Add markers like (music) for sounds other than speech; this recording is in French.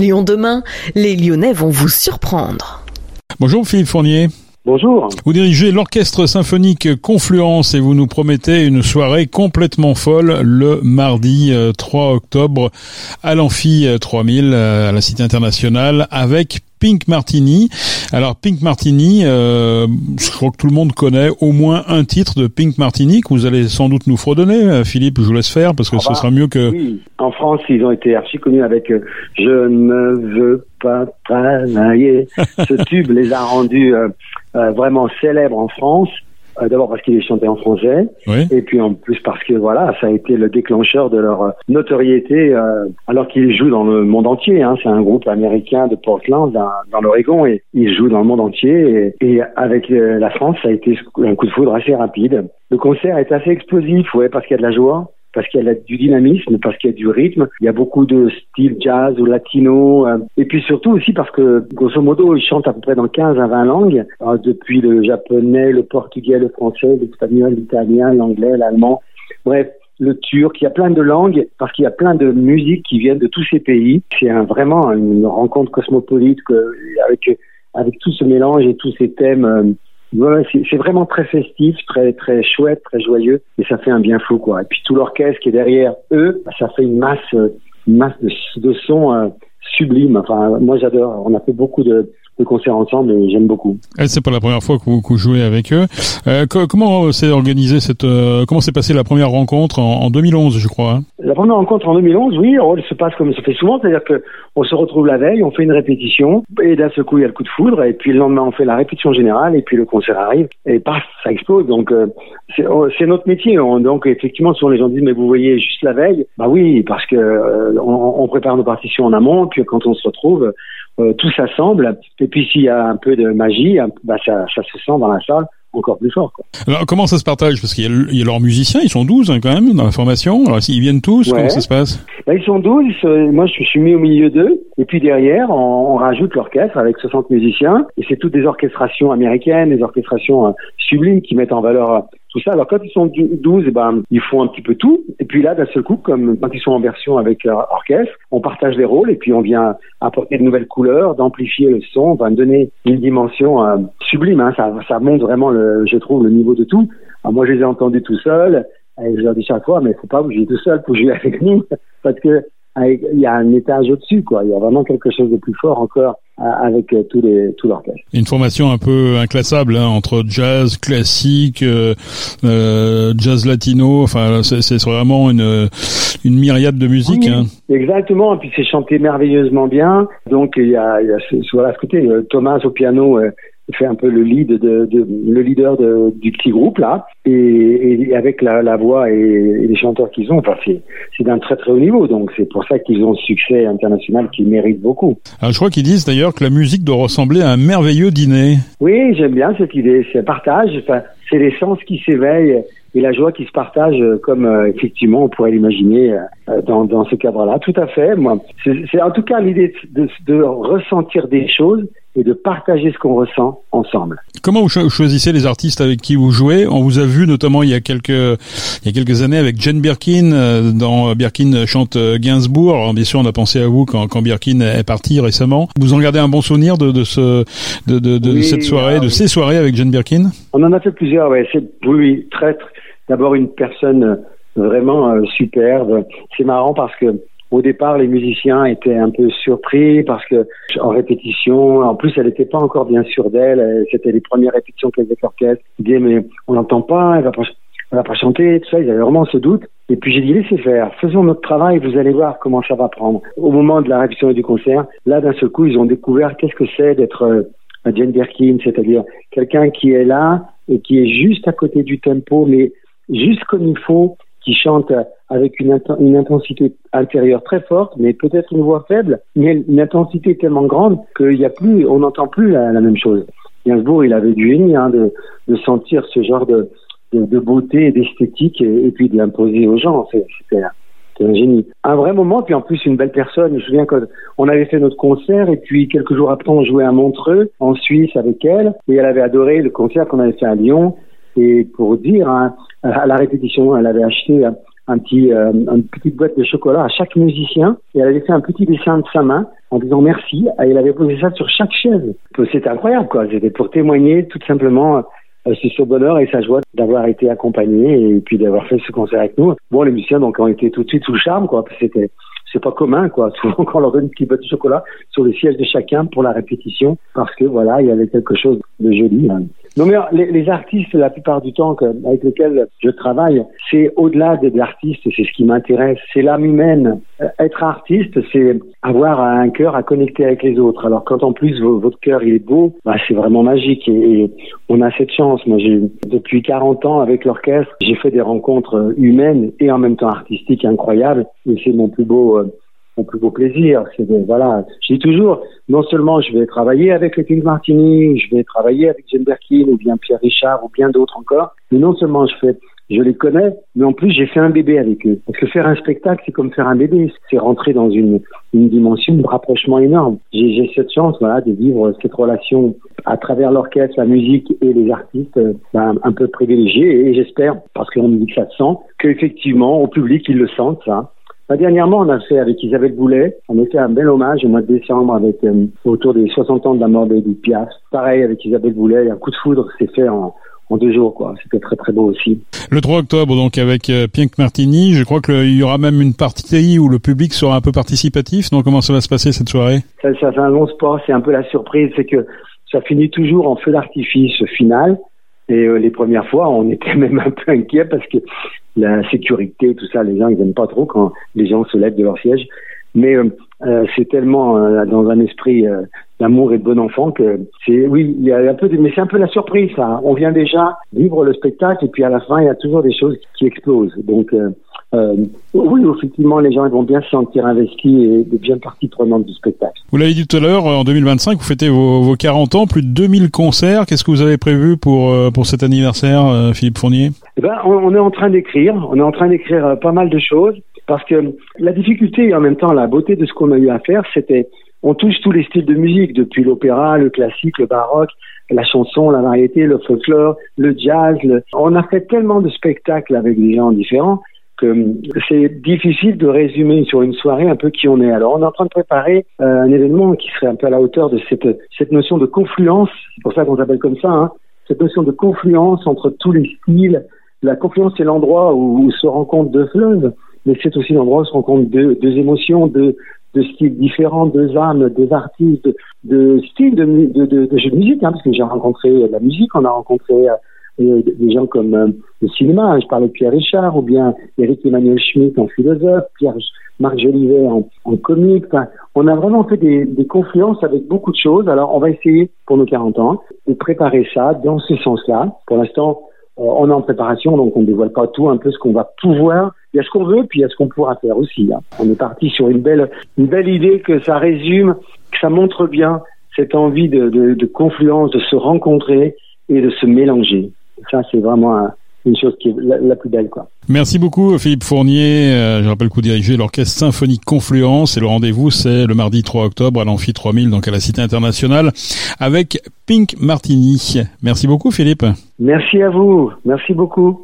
Lyon demain, les Lyonnais vont vous surprendre. Bonjour Philippe Fournier. Bonjour. Vous dirigez l'orchestre symphonique Confluence et vous nous promettez une soirée complètement folle le mardi 3 euh, octobre à l'Amphi 3000 euh, à la Cité internationale avec Pink Martini. Alors Pink Martini, euh, je crois que tout le monde connaît au moins un titre de Pink Martini que vous allez sans doute nous fredonner. Euh, Philippe, je vous laisse faire parce que ce sera mieux que... Oui, en France, ils ont été archi connus avec euh, Je ne veux pas travailler. (laughs) Ce tube les a rendus vraiment célèbres en France. Euh, d'abord parce qu'il est chanté en français, et puis en plus parce que voilà, ça a été le déclencheur de leur euh, notoriété, euh, alors qu'ils jouent dans le monde entier. Hein. C'est un groupe américain de Portland, dans, dans l'Oregon, et ils jouent dans le monde entier. Et, et avec la France, ça a été un coup de foudre assez rapide. Le concert est assez explosif, ouais, parce qu'il y a de la joie parce qu'il y a du dynamisme, parce qu'il y a du rythme. Il y a beaucoup de styles jazz ou latino. Euh, et puis surtout aussi parce que, grosso modo, ils chantent à peu près dans 15 à 20 langues, euh, depuis le japonais, le portugais, le français, l'espagnol, l'italien, l'anglais, l'allemand. Bref, le turc, il y a plein de langues parce qu'il y a plein de musiques qui viennent de tous ces pays. C'est vraiment une rencontre cosmopolite avec avec tout ce mélange et tous ces thèmes euh, Ouais, c'est vraiment très festif, très très chouette, très joyeux, et ça fait un bien fou quoi. Et puis tout l'orchestre qui est derrière eux, bah, ça fait une masse, une masse de, de sons euh, sublimes. Enfin, moi j'adore. On a fait beaucoup de, de concerts ensemble et j'aime beaucoup. Et c'est pas la première fois que vous, que vous jouez avec eux. Euh, comment s'est organisé cette, euh, comment s'est passée la première rencontre en, en 2011, je crois hein? La première rencontre en 2011, oui, oh, elle se passe comme ça fait souvent, c'est-à-dire que on se retrouve la veille, on fait une répétition et d'un seul coup il y a le coup de foudre et puis le lendemain on fait la répétition générale et puis le concert arrive et paf, ça explose. Donc euh, oh, c'est notre métier. donc effectivement, souvent les gens disent mais vous voyez juste la veille, bah oui, parce que euh, on, on prépare nos partitions en amont, puis quand on se retrouve euh, tout s'assemble. Et puis s'il y a un peu de magie, bah, ça, ça se sent dans la salle encore plus fort. Quoi. Alors comment ça se partage? Parce qu'il y, y, a leurs musiciens, ils sont 12 hein, quand même dans la formation. Alors ils viennent tous, comment ça se passe? Bah, Ils sont 12, moi je suis mis au milieu d'eux. Et puis derrière, on, on rajoute l'orchestre avec 60 musiciens. Et c'est toutes des orchestrations américaines, des orchestrations euh, sublimes qui mettent en valeur tout ça. Alors quand ils sont 12, eh ben, ils font un petit peu tout. Et puis là, d'un seul coup, comme quand ils sont en version avec leur orchestre, on partage les rôles et puis on vient apporter de nouvelles couleurs, d'amplifier le son, on va donner une dimension euh, sublime. Hein. Ça, ça montre vraiment, le, je trouve, le niveau de tout. Alors moi, je les ai entendus tout seuls. Et je leur dis chaque fois, mais faut pas bouger tout seul pour jouer avec nous, (laughs) parce que il y a un étage au-dessus, quoi. Il y a vraiment quelque chose de plus fort encore euh, avec euh, tous les tout l'orchestre. Une formation un peu inclassable hein, entre jazz classique, euh, euh jazz latino. Enfin, c'est vraiment une une myriade de musique. hein. Exactement. Et puis c'est chanté merveilleusement bien. Donc il y a, il y a voilà ce côté Thomas au piano fait un peu le lead de, de le leader de, du petit groupe là et, et avec la, la, voix et, et les chanteurs qu'ils ont enfin c'est c'est d'un très très haut niveau donc c'est pour ça qu'ils ont ce succès international qu'ils méritent beaucoup. Alors, je crois qu'ils disent d'ailleurs que la musique doit ressembler à un merveilleux dîner. Oui j'aime bien cette idée c'est partage enfin, c'est l'essence qui s'éveille et la joie qui se partage comme euh, effectivement on pourrait l'imaginer euh, dans, dans ce cadre-là. Tout à fait. Moi, c'est en tout cas l'idée de, de, ressentir des choses et de partager ce qu'on ressent ensemble. Comment vous choisissez les artistes avec qui vous jouez? On vous a vu notamment il y a quelques il y a quelques années avec Jane Birkin euh, dans Birkin chante Gainsbourg. Alors bien sûr, on a pensé à vous quand, quand Birkin est parti récemment. Vous en gardez un bon souvenir de, de ce de, de, de oui, cette soirée, de ces soirées avec Jane Birkin? On en a fait plusieurs. Ouais, c'est oui, très, très d'abord une personne vraiment euh, superbe. C'est marrant parce que au départ, les musiciens étaient un peu surpris parce que en répétition, en plus, elle n'était pas encore bien sûre d'elle. C'était les premières répétitions qu'elle faisait l'orchestre. Ils disaient mais on n'entend pas, elle va pas, elle va pas chanter, tout ça. Ils avaient vraiment ce doute. Et puis j'ai dit laissez faire, faisons notre travail, vous allez voir comment ça va prendre. Au moment de la répétition et du concert, là d'un seul coup, ils ont découvert qu'est-ce que c'est d'être euh, Jane Birkin, c'est-à-dire quelqu'un qui est là et qui est juste à côté du tempo, mais juste comme il faut, qui chante avec une, intensité intérieure très forte, mais peut-être une voix faible, mais une intensité tellement grande qu'il y a plus, on n'entend plus la, même chose. Gainsbourg, il avait du génie hein, de, de sentir ce genre de, de, de beauté d'esthétique et, et, puis de l'imposer aux gens. C'était un génie. Un vrai moment, puis en plus une belle personne. Je me souviens qu'on avait fait notre concert et puis quelques jours après on jouait à Montreux, en Suisse avec elle, et elle avait adoré le concert qu'on avait fait à Lyon. Et pour dire, hein, à la répétition, elle avait acheté euh, une petite boîte de chocolat à chaque musicien et elle avait fait un petit dessin de sa main en disant merci et elle avait posé ça sur chaque chaise. C'était incroyable quoi. C'était pour témoigner tout simplement euh, c'est ce bonheur et sa joie d'avoir été accompagné et puis d'avoir fait ce concert avec nous. Bon, les musiciens donc ont été tout de suite sous le charme, quoi. C'était c'est pas commun, quoi. (laughs) Souvent, quand on leur donne une petite boîte de chocolat sur le siège de chacun pour la répétition, parce que voilà, il y avait quelque chose de joli. Hein. Non mais les, les, artistes, la plupart du temps que, avec lesquels je travaille, c'est au-delà des artistes, c'est ce qui m'intéresse, c'est l'âme humaine. Euh, être artiste, c'est avoir un cœur à connecter avec les autres. Alors quand en plus votre cœur il est beau, bah, c'est vraiment magique et, et, on a cette chance. Moi, j'ai depuis 40 ans avec l'orchestre, j'ai fait des rencontres humaines et en même temps artistiques incroyables. Et c'est mon plus beau euh, mon plus beau plaisir. C'est voilà, je dis toujours, non seulement je vais travailler avec King Martini, je vais travailler avec Jane Birkin ou bien Pierre Richard ou bien d'autres encore, mais non seulement je fais je les connais, mais en plus j'ai fait un bébé avec eux. Parce que faire un spectacle, c'est comme faire un bébé, c'est rentrer dans une, une dimension de rapprochement énorme. J'ai cette chance, voilà, de vivre cette relation à travers l'orchestre, la musique et les artistes, ben, un peu privilégiés. Et j'espère, parce qu'on me dit que ça se sent, qu'effectivement au public ils le sentent ça. Bah, dernièrement, on a fait avec Isabelle Boulet, on a fait un bel hommage au mois de décembre avec euh, autour des 60 ans de la mort d'Edith Piaf. Pareil avec Isabelle Boulet, un coup de foudre s'est fait en, en deux jours, quoi. C'était très très beau aussi. Le 3 octobre, donc avec euh, Pink Martini, je crois qu'il y aura même une partie où le public sera un peu participatif. Donc comment ça va se passer cette soirée? Ça, ça fait un long sport, c'est un peu la surprise, c'est que ça finit toujours en feu d'artifice final. Et euh, les premières fois, on était (laughs) même un peu inquiet parce que la sécurité, tout ça, les gens ils n'aiment pas trop quand les gens se lèvent de leur siège. Mais euh, euh c'est tellement dans un esprit d'amour et de bon enfant que c'est oui, il y a un peu de, mais c'est un peu la surprise ça. On vient déjà vivre le spectacle et puis à la fin il y a toujours des choses qui explosent. Donc euh, oui, effectivement, les gens vont bien se sentir investis et bien partie prenante du spectacle. Vous l'avez dit tout à l'heure, en 2025, vous fêtez vos, vos 40 ans, plus de 2000 concerts. Qu'est-ce que vous avez prévu pour euh, pour cet anniversaire, euh, Philippe Fournier? Eh ben, on, est en train d'écrire. On est en train d'écrire euh, pas mal de choses parce que la difficulté et en même temps la beauté de ce qu'on a eu à faire, c'était on touche tous les styles de musique, depuis l'opéra, le classique, le baroque, la chanson, la variété, le folklore, le jazz. On a fait tellement de spectacles avec des gens différents c'est difficile de résumer sur une soirée un peu qui on est. Alors on est en train de préparer euh, un événement qui serait un peu à la hauteur de cette, notion de confluence, c'est pour ça qu'on s'appelle comme ça, hein, cette notion de confluence entre tous les styles. La confluence, c'est l'endroit où, se rencontrent deux fleuves, mais c'est aussi l'endroit où se rencontrent deux, émotions, deux, styles différents, deux âmes, deux artistes, de, styles de, de, de musique, hein, parce que j'ai rencontré la musique, on a rencontré euh, des gens comme euh, le cinéma, je parlais de Pierre Richard, ou bien Eric Emmanuel Schmitt en philosophe, Pierre Marc Jolivet en, comique. on a vraiment fait des, confluences avec beaucoup de choses. Alors, on va essayer pour nos 40 ans de préparer ça dans ce sens-là. Pour l'instant, euh, on est en préparation, donc on ne dévoile pas tout, un peu ce qu'on va pouvoir. Il y a ce qu'on veut, puis il y a ce qu'on pourra faire aussi. Hein. On est parti sur une belle, idée que ça résume, que ça montre bien cette envie de confluence, de se rencontrer et de se mélanger. Ça, c'est vraiment une chose qui est la, plus belle. Quoi. Merci beaucoup Philippe Fournier. Euh, je rappelle que vous dirigez l'orchestre symphonique Confluence et le rendez-vous c'est le mardi 3 octobre à l'Amphi 3000, donc à la Cité internationale, avec Pink Martini. Merci beaucoup Philippe. Merci à vous. Merci beaucoup.